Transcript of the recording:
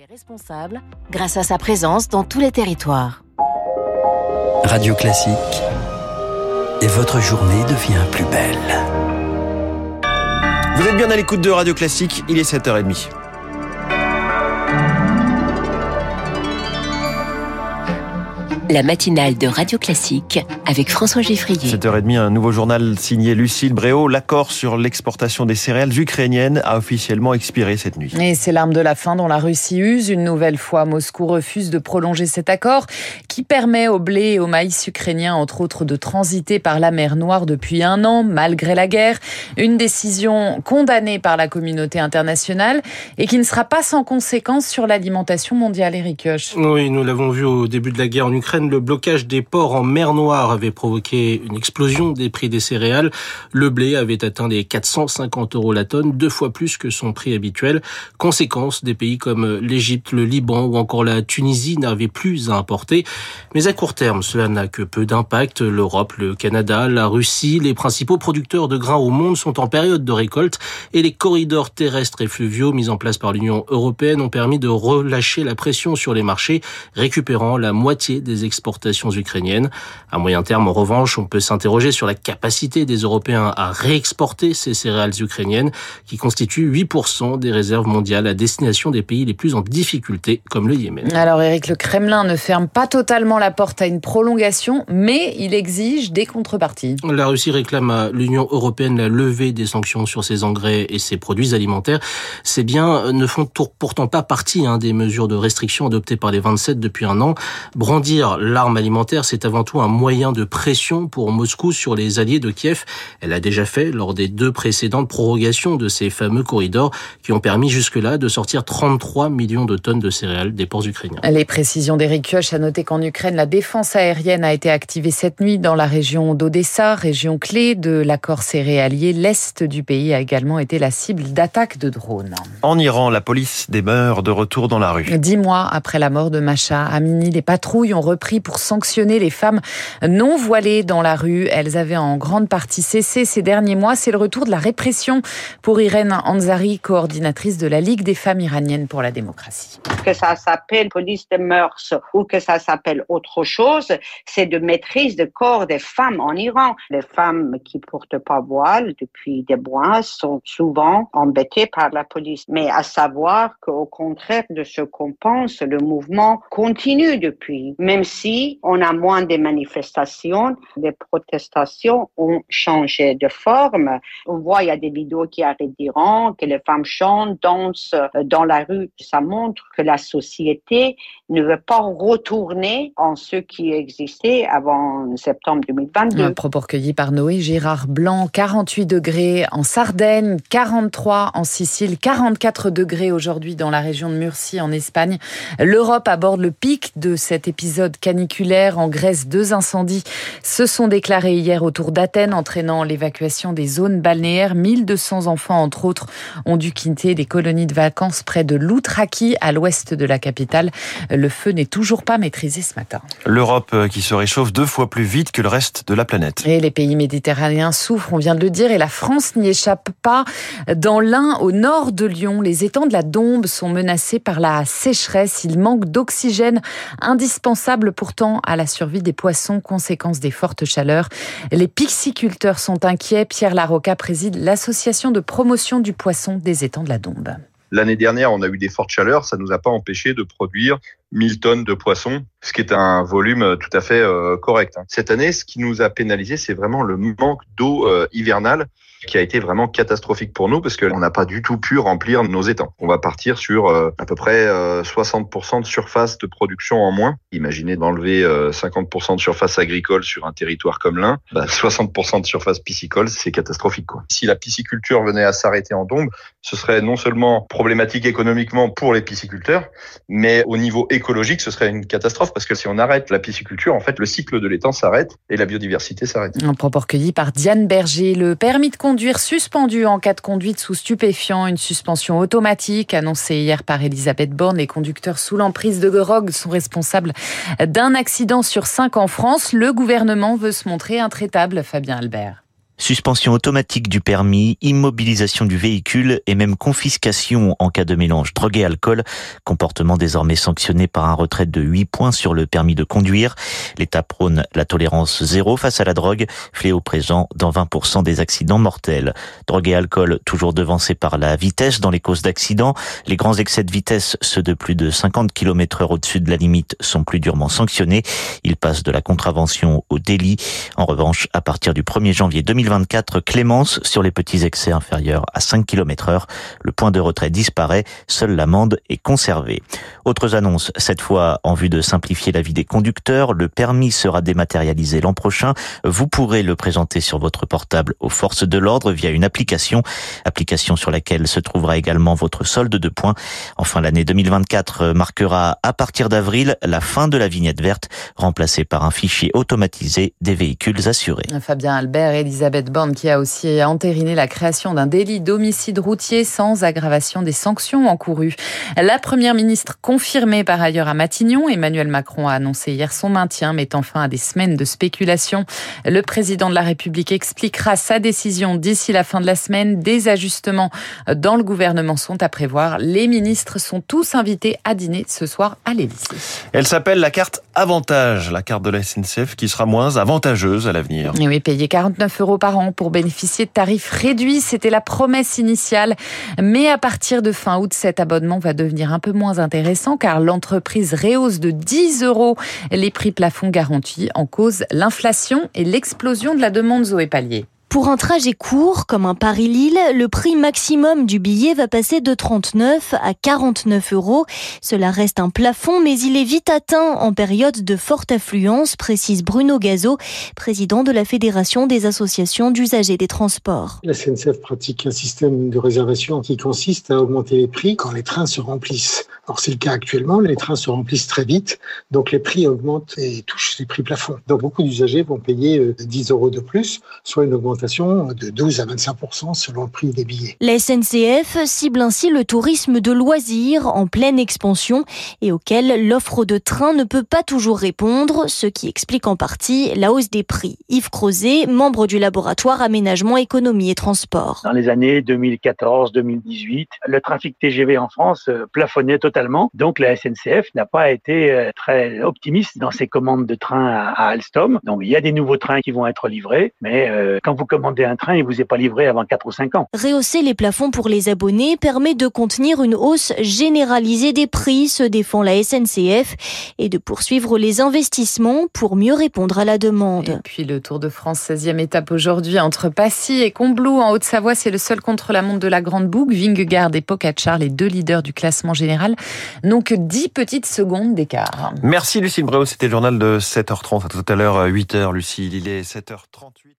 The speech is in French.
Les responsables grâce à sa présence dans tous les territoires. Radio Classique. Et votre journée devient plus belle. Vous êtes bien à l'écoute de Radio Classique, il est 7h30. La matinale de Radio Classique avec François Geffrier. 7h30, un nouveau journal signé Lucille Bréau. L'accord sur l'exportation des céréales ukrainiennes a officiellement expiré cette nuit. Et c'est l'arme de la fin dont la Russie use. Une nouvelle fois, Moscou refuse de prolonger cet accord qui permet au blé et au maïs ukrainien, entre autres, de transiter par la mer Noire depuis un an, malgré la guerre. Une décision condamnée par la communauté internationale et qui ne sera pas sans conséquences sur l'alimentation mondiale, Eric Koch. Oui, nous l'avons vu au début de la guerre en Ukraine le blocage des ports en mer Noire avait provoqué une explosion des prix des céréales. Le blé avait atteint les 450 euros la tonne, deux fois plus que son prix habituel. Conséquence, des pays comme l'Égypte, le Liban ou encore la Tunisie n'avaient plus à importer. Mais à court terme, cela n'a que peu d'impact. L'Europe, le Canada, la Russie, les principaux producteurs de grains au monde sont en période de récolte et les corridors terrestres et fluviaux mis en place par l'Union européenne ont permis de relâcher la pression sur les marchés, récupérant la moitié des exportations ukrainiennes. À moyen terme, en revanche, on peut s'interroger sur la capacité des Européens à réexporter ces céréales ukrainiennes qui constituent 8% des réserves mondiales à destination des pays les plus en difficulté comme le Yémen. Alors Eric, le Kremlin ne ferme pas totalement la porte à une prolongation, mais il exige des contreparties. La Russie réclame à l'Union européenne la levée des sanctions sur ses engrais et ses produits alimentaires. Ces biens ne font pourtant pas partie hein, des mesures de restriction adoptées par les 27 depuis un an. Brandir l'arme alimentaire, c'est avant tout un moyen de pression pour Moscou sur les alliés de Kiev. Elle a déjà fait lors des deux précédentes prorogations de ces fameux corridors qui ont permis jusque-là de sortir 33 millions de tonnes de céréales des ports ukrainiens. Les précisions d'Eric Kioch a noté qu'en Ukraine, la défense aérienne a été activée cette nuit dans la région d'Odessa, région clé de l'accord céréalier. L'est du pays a également été la cible d'attaques de drones. En Iran, la police demeure de retour dans la rue. Dix mois après la mort de Masha Amini, les patrouilles ont pris pour sanctionner les femmes non voilées dans la rue. Elles avaient en grande partie cessé ces derniers mois. C'est le retour de la répression pour Irène Anzari, coordinatrice de la Ligue des femmes iraniennes pour la démocratie. Que ça s'appelle police de mœurs ou que ça s'appelle autre chose, c'est de maîtrise de corps des femmes en Iran. Les femmes qui portent pas voile depuis des mois sont souvent embêtées par la police. Mais à savoir qu'au contraire de ce qu'on pense, le mouvement continue depuis, même si on a moins de manifestations, les protestations ont changé de forme. On voit, il y a des vidéos qui arrivent d'Iran, que les femmes chantent, dansent dans la rue. Ça montre que la société ne veut pas retourner en ce qui existait avant septembre 2022. Un propos recueilli par Noé Gérard Blanc, 48 degrés en Sardaigne, 43 en Sicile, 44 degrés aujourd'hui dans la région de Murcie en Espagne. L'Europe aborde le pic de cet épisode caniculaire en Grèce. Deux incendies se sont déclarés hier autour d'Athènes, entraînant l'évacuation des zones balnéaires. 1200 enfants, entre autres, ont dû quitter des colonies de vacances près de Loutraki, à l'ouest de la capitale. Le feu n'est toujours pas maîtrisé ce matin. L'Europe euh, qui se réchauffe deux fois plus vite que le reste de la planète. Et les pays méditerranéens souffrent, on vient de le dire, et la France n'y échappe pas. Dans l'Ain, au nord de Lyon, les étangs de la Dombe sont menacés par la sécheresse. Il manque d'oxygène indispensable pourtant à la survie des poissons, conséquence des fortes chaleurs. Les pisciculteurs sont inquiets. Pierre Larocca préside l'association de promotion du poisson des étangs de la Dombe. L'année dernière, on a eu des fortes chaleurs, ça nous a pas empêché de produire 1000 tonnes de poissons, ce qui est un volume tout à fait euh, correct. Hein. Cette année, ce qui nous a pénalisé, c'est vraiment le manque d'eau euh, hivernale qui a été vraiment catastrophique pour nous parce qu'on n'a pas du tout pu remplir nos étangs. On va partir sur euh, à peu près 60% de surface de production en moins. Imaginez d'enlever 50% de surface agricole sur un territoire comme l'Ain, bah 60% de surface piscicole, c'est catastrophique. Quoi. Si la pisciculture venait à s'arrêter en dombe, ce serait non seulement problématique économiquement pour les pisciculteurs, mais au niveau écologique, ce serait une catastrophe parce que si on arrête la pisciculture, en fait, le cycle de l'étang s'arrête et la biodiversité s'arrête. Un propos recueilli par Diane Berger. Le permis de conduire suspendu en cas de conduite sous stupéfiant, une suspension automatique annoncée hier par Elisabeth Borne. Les conducteurs sous l'emprise de drogue sont responsables d'un accident sur cinq en France. Le gouvernement veut se montrer intraitable, Fabien Albert. Suspension automatique du permis, immobilisation du véhicule et même confiscation en cas de mélange drogue et alcool. Comportement désormais sanctionné par un retrait de 8 points sur le permis de conduire. L'État prône la tolérance zéro face à la drogue, fléau présent dans 20% des accidents mortels. Drogue et alcool toujours devancés par la vitesse dans les causes d'accidents. Les grands excès de vitesse, ceux de plus de 50 km heure au-dessus de la limite, sont plus durement sanctionnés. Ils passent de la contravention au délit. En revanche, à partir du 1er janvier 2024, clémence sur les petits excès inférieurs à 5 km heure. Le point de retrait disparaît. Seule l'amende est conservée. Autres annonces, cette fois en vue de simplifier la vie des conducteurs. Le permis sera dématérialisé l'an prochain. Vous pourrez le présenter sur votre portable aux forces de l'ordre via une application. Application sur laquelle se trouvera également votre solde de points. Enfin, l'année 2024 marquera à partir d'avril la fin de la vignette verte, remplacée par un fichier automatisé des véhicules assurés. Fabien Albert et Elisabeth Borne qui a aussi entériné la création d'un délit d'homicide routier sans aggravation des sanctions encourues. La première ministre confirmée par ailleurs à Matignon, Emmanuel Macron a annoncé hier son maintien, mettant fin à des semaines de spéculation. Le président de la République expliquera sa décision d'ici la fin de la semaine. Des ajustements dans le gouvernement sont à prévoir. Les ministres sont tous invités à dîner ce soir à l'Élysée. Elle s'appelle la carte Avantage, la carte de la SNCF qui sera moins avantageuse à l'avenir. Oui, payer 49 euros par pour bénéficier de tarifs réduits, c'était la promesse initiale. Mais à partir de fin août, cet abonnement va devenir un peu moins intéressant car l'entreprise rehausse de 10 euros les prix plafonds garantis en cause l'inflation et l'explosion de la demande Zoé Pallier. Pour un trajet court, comme un Paris-Lille, le prix maximum du billet va passer de 39 à 49 euros. Cela reste un plafond, mais il est vite atteint en période de forte affluence, précise Bruno Gazo, président de la Fédération des associations d'usagers des transports. La SNCF pratique un système de réservation qui consiste à augmenter les prix quand les trains se remplissent. Alors c'est le cas actuellement, les trains se remplissent très vite, donc les prix augmentent et touchent les prix plafonds. Donc beaucoup d'usagers vont payer 10 euros de plus, soit une augmentation de 12 à 25% selon le prix des billets. La SNCF cible ainsi le tourisme de loisirs en pleine expansion et auquel l'offre de train ne peut pas toujours répondre, ce qui explique en partie la hausse des prix. Yves Crozet, membre du laboratoire Aménagement, Économie et Transport. Dans les années 2014-2018, le trafic TGV en France euh, plafonnait totalement, donc la SNCF n'a pas été euh, très optimiste dans ses commandes de train à Alstom. Donc il y a des nouveaux trains qui vont être livrés, mais euh, quand vous commandez un train, il vous est pas livré avant 4 ou 5 ans. Rehausser les plafonds pour les abonnés permet de contenir une hausse généralisée des prix, se défend la SNCF, et de poursuivre les investissements pour mieux répondre à la demande. Et puis le Tour de France, 16e étape aujourd'hui entre Passy et Combloux en Haute-Savoie, c'est le seul contre-la-montre de la Grande Boucle. Vingegaard et Pogacar, les deux leaders du classement général, n'ont que 10 petites secondes d'écart. Merci Lucille Bréau, c'était le journal de 7h30. À tout à l'heure, 8h, Lucille, il est 7h38.